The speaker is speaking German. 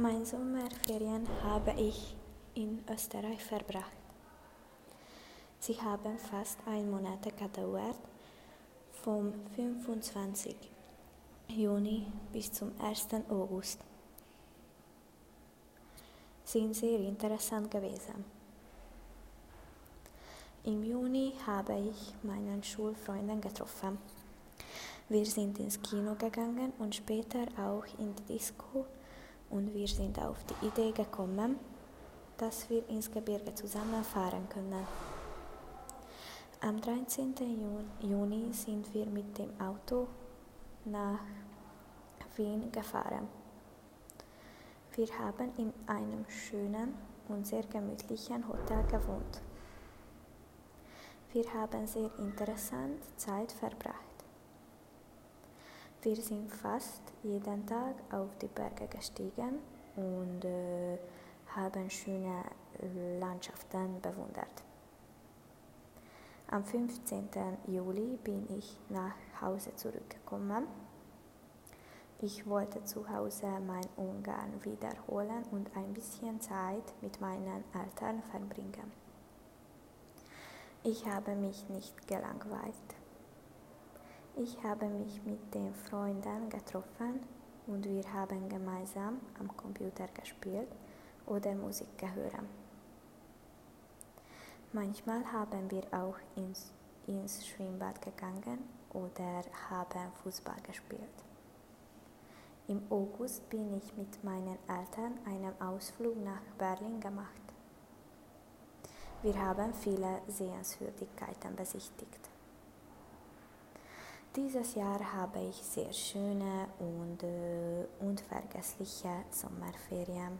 Meine Sommerferien habe ich in Österreich verbracht. Sie haben fast ein Monat gedauert, vom 25. Juni bis zum 1. August. Sind sehr interessant gewesen. Im Juni habe ich meinen Schulfreunden getroffen. Wir sind ins Kino gegangen und später auch in die Disco und wir sind auf die Idee gekommen, dass wir ins Gebirge zusammen fahren können. Am 13. Juni sind wir mit dem Auto nach Wien gefahren. Wir haben in einem schönen und sehr gemütlichen Hotel gewohnt. Wir haben sehr interessant Zeit verbracht. Wir sind fast jeden Tag auf die Berge gestiegen und äh, haben schöne Landschaften bewundert. Am 15. Juli bin ich nach Hause zurückgekommen. Ich wollte zu Hause mein Ungarn wiederholen und ein bisschen Zeit mit meinen Eltern verbringen. Ich habe mich nicht gelangweilt. Ich habe mich mit den Freunden getroffen und wir haben gemeinsam am Computer gespielt oder Musik gehört. Manchmal haben wir auch ins, ins Schwimmbad gegangen oder haben Fußball gespielt. Im August bin ich mit meinen Eltern einen Ausflug nach Berlin gemacht. Wir haben viele Sehenswürdigkeiten besichtigt. Dieses Jahr habe ich sehr schöne und äh, unvergessliche Sommerferien.